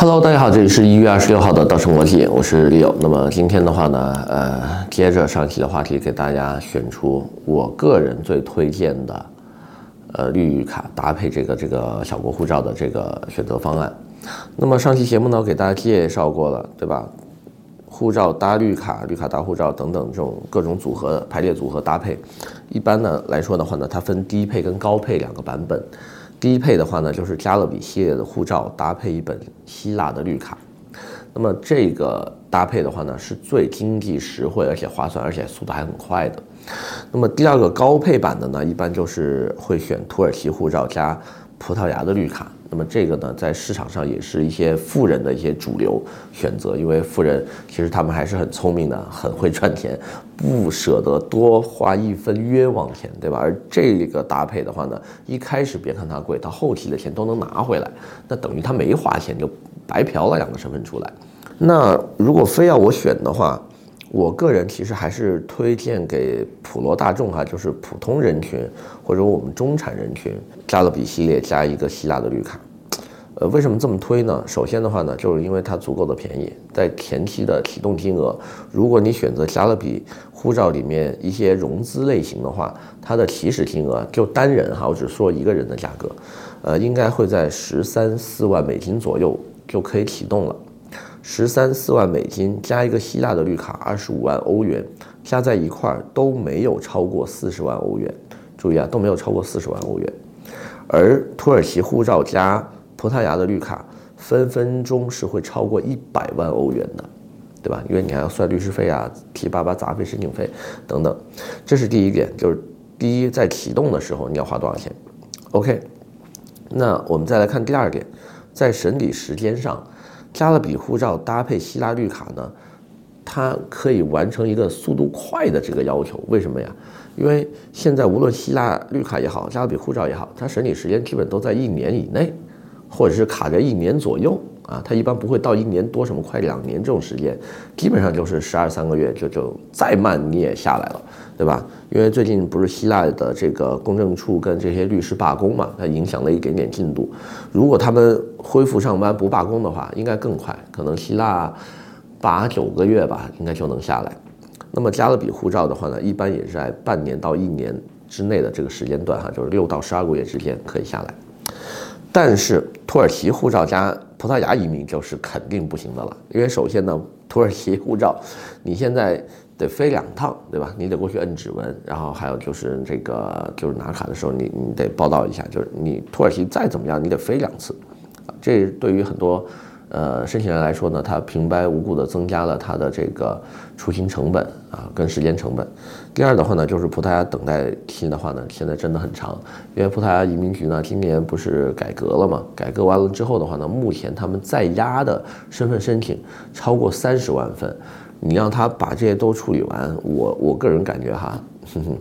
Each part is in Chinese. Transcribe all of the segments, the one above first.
Hello，大家好，这里是一月二十六号的稻盛逻辑，我是 Leo。那么今天的话呢，呃，接着上期的话题，给大家选出我个人最推荐的，呃，绿卡搭配这个这个小国护照的这个选择方案。那么上期节目呢，我给大家介绍过了，对吧？护照搭绿卡，绿卡搭护照等等这种各种组合排列组合搭配，一般呢来说的话呢，它分低配跟高配两个版本。低配的话呢，就是加勒比系列的护照搭配一本希腊的绿卡。那么这个搭配的话呢，是最经济实惠而且划算，而且速度还很快的。那么第二个高配版的呢，一般就是会选土耳其护照加葡萄牙的绿卡。那么这个呢，在市场上也是一些富人的一些主流选择，因为富人其实他们还是很聪明的，很会赚钱，不舍得多花一分冤枉钱，对吧？而这个搭配的话呢，一开始别看它贵，它后期的钱都能拿回来，那等于他没花钱就白嫖了两个身份出来。那如果非要我选的话，我个人其实还是推荐给普罗大众哈，就是普通人群或者我们中产人群，加勒比系列加一个希腊的绿卡。呃，为什么这么推呢？首先的话呢，就是因为它足够的便宜，在前期的启动金额，如果你选择加勒比护照里面一些融资类型的话，它的起始金额就单人哈，我只说一个人的价格，呃，应该会在十三四万美金左右就可以启动了。十三四万美金加一个希腊的绿卡，二十五万欧元，加在一块儿都没有超过四十万欧元。注意啊，都没有超过四十万欧元。而土耳其护照加葡萄牙的绿卡，分分钟是会超过一百万欧元的，对吧？因为你还要算律师费啊、七八八杂费、申请费等等。这是第一点，就是第一，在启动的时候你要花多少钱？OK，那我们再来看第二点，在审理时间上。加勒比护照搭配希腊绿卡呢，它可以完成一个速度快的这个要求。为什么呀？因为现在无论希腊绿卡也好，加勒比护照也好，它审理时间基本都在一年以内，或者是卡在一年左右啊。它一般不会到一年多什么快两年这种时间，基本上就是十二三个月就就再慢你也下来了，对吧？因为最近不是希腊的这个公证处跟这些律师罢工嘛，它影响了一点点进度。如果他们恢复上班不罢工的话，应该更快，可能希腊八九个月吧，应该就能下来。那么加勒比护照的话呢，一般也是在半年到一年之内的这个时间段哈，就是六到十二个月之间可以下来。但是土耳其护照加葡萄牙移民就是肯定不行的了，因为首先呢，土耳其护照你现在。得飞两趟，对吧？你得过去摁指纹，然后还有就是这个就是拿卡的时候你，你得报到一下，就是你土耳其再怎么样，你得飞两次，这对于很多呃申请人来说呢，他平白无故的增加了他的这个出行成本啊跟时间成本。第二的话呢，就是葡萄牙等待期的话呢，现在真的很长，因为葡萄牙移民局呢今年不是改革了嘛，改革完了之后的话呢，目前他们在押的身份申请超过三十万份。你让他把这些都处理完，我我个人感觉哈，哼哼，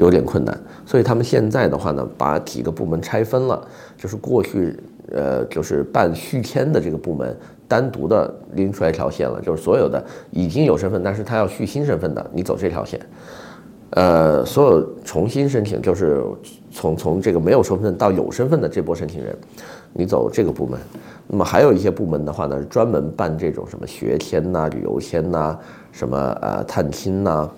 有点困难。所以他们现在的话呢，把几个部门拆分了，就是过去呃，就是办续签的这个部门单独的拎出来一条线了，就是所有的已经有身份，但是他要续新身份的，你走这条线。呃，所有重新申请，就是从从这个没有身份到有身份的这波申请人，你走这个部门。那么还有一些部门的话呢，专门办这种什么学签呐、旅游签呐、什么呃探亲呐，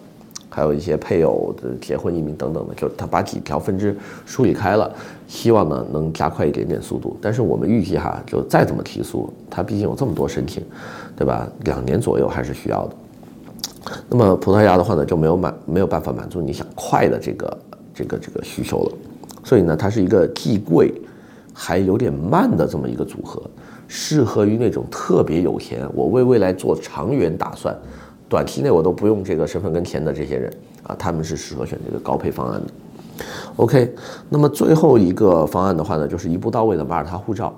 还有一些配偶的结婚移民等等的，就是他把几条分支梳理开了，希望呢能加快一点点速度。但是我们预计哈，就再怎么提速，它毕竟有这么多申请，对吧？两年左右还是需要的。那么葡萄牙的话呢，就没有满没有办法满足你想快的这个这个这个需求了，所以呢，它是一个既贵。还有点慢的这么一个组合，适合于那种特别有钱，我为未来做长远打算，短期内我都不用这个身份跟钱的这些人啊，他们是适合选这个高配方案的。OK，那么最后一个方案的话呢，就是一步到位的马耳他护照。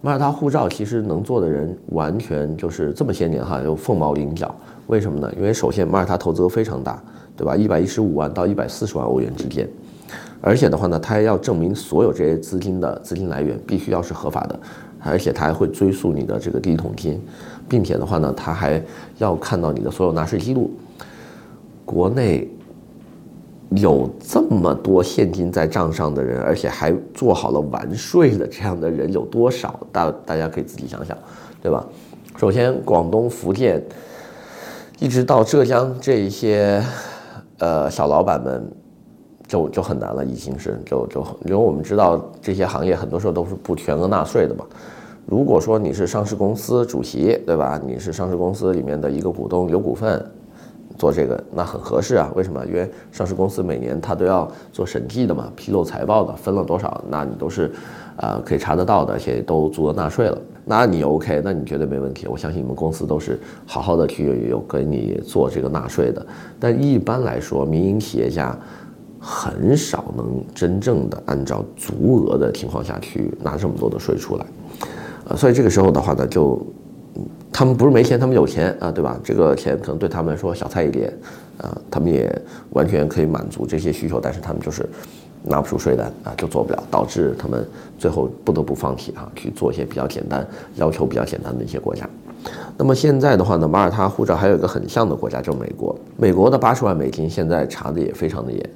马耳他护照其实能做的人完全就是这么些年哈，就凤毛麟角。为什么呢？因为首先马耳他投资额非常大，对吧？一百一十五万到一百四十万欧元之间。而且的话呢，他要证明所有这些资金的资金来源必须要是合法的，而且他还会追溯你的这个第一桶金，并且的话呢，他还要看到你的所有纳税记录。国内有这么多现金在账上的人，而且还做好了完税的这样的人有多少？大大家可以自己想想，对吧？首先，广东、福建，一直到浙江这一些，呃，小老板们就就很难了，已经是就就因为我们知道这些行业很多时候都是不全额纳税的嘛。如果说你是上市公司主席，对吧？你是上市公司里面的一个股东，有股份。做这个那很合适啊，为什么？因为上市公司每年他都要做审计的嘛，披露财报的，分了多少，那你都是，啊、呃，可以查得到的，而且都足额纳税了，那你 OK，那你绝对没问题。我相信你们公司都是好好的去有给你做这个纳税的。但一般来说，民营企业家很少能真正的按照足额的情况下去拿这么多的税出来，呃，所以这个时候的话呢，就。他们不是没钱，他们有钱啊，对吧？这个钱可能对他们来说小菜一碟，啊，他们也完全可以满足这些需求，但是他们就是拿不出税单啊，就做不了，导致他们最后不得不放弃啊，去做一些比较简单、要求比较简单的一些国家。那么现在的话呢，马耳他护照还有一个很像的国家，就是美国。美国的八十万美金现在查的也非常的严，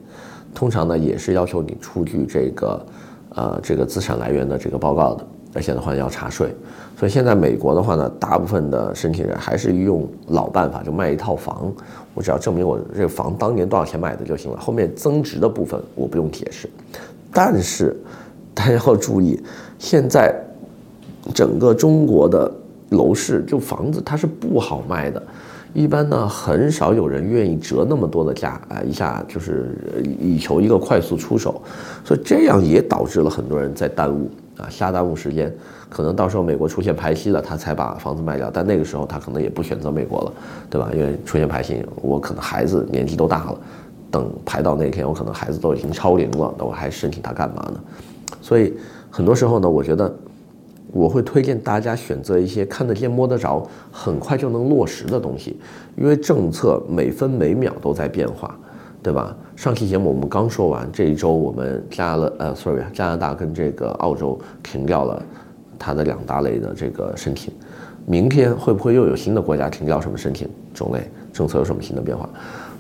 通常呢也是要求你出具这个呃这个资产来源的这个报告的。而且的话要查税，所以现在美国的话呢，大部分的申请人还是用老办法，就卖一套房，我只要证明我这个房当年多少钱买的就行了，后面增值的部分我不用解释。但是大家要注意，现在整个中国的楼市就房子它是不好卖的，一般呢很少有人愿意折那么多的价啊，一下就是以求一个快速出手，所以这样也导致了很多人在耽误。啊，瞎耽误时间，可能到时候美国出现排息了，他才把房子卖掉。但那个时候他可能也不选择美国了，对吧？因为出现排息，我可能孩子年纪都大了，等排到那天，我可能孩子都已经超龄了，那我还申请他干嘛呢？所以很多时候呢，我觉得我会推荐大家选择一些看得见、摸得着、很快就能落实的东西，因为政策每分每秒都在变化。对吧？上期节目我们刚说完，这一周我们加了呃，sorry，加拿大跟这个澳洲停掉了它的两大类的这个申请。明天会不会又有新的国家停掉什么申请种类？政策有什么新的变化？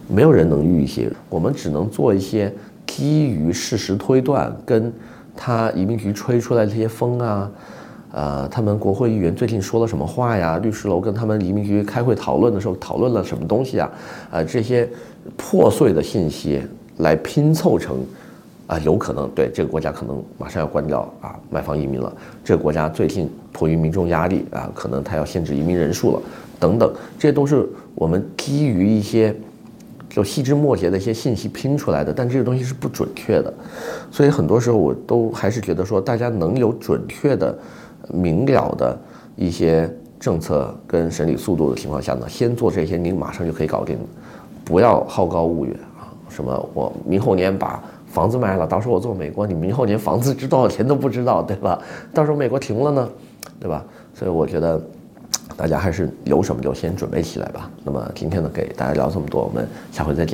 没有人能预计，我们只能做一些基于事实推断，跟他移民局吹出来这些风啊。呃，他们国会议员最近说了什么话呀？律师楼跟他们移民局开会讨论的时候讨论了什么东西啊？呃，这些破碎的信息来拼凑成，啊、有可能对这个国家可能马上要关掉啊，卖房移民了。这个国家最近迫于民众压力啊，可能他要限制移民人数了，等等，这些都是我们基于一些就细枝末节的一些信息拼出来的，但这个东西是不准确的，所以很多时候我都还是觉得说，大家能有准确的。明了的一些政策跟审理速度的情况下呢，先做这些，您马上就可以搞定，不要好高骛远啊！什么我明后年把房子卖了，到时候我做美国，你明后年房子值多少钱都不知道，对吧？到时候美国停了呢，对吧？所以我觉得大家还是有什么就先准备起来吧。那么今天呢，给大家聊这么多，我们下回再见。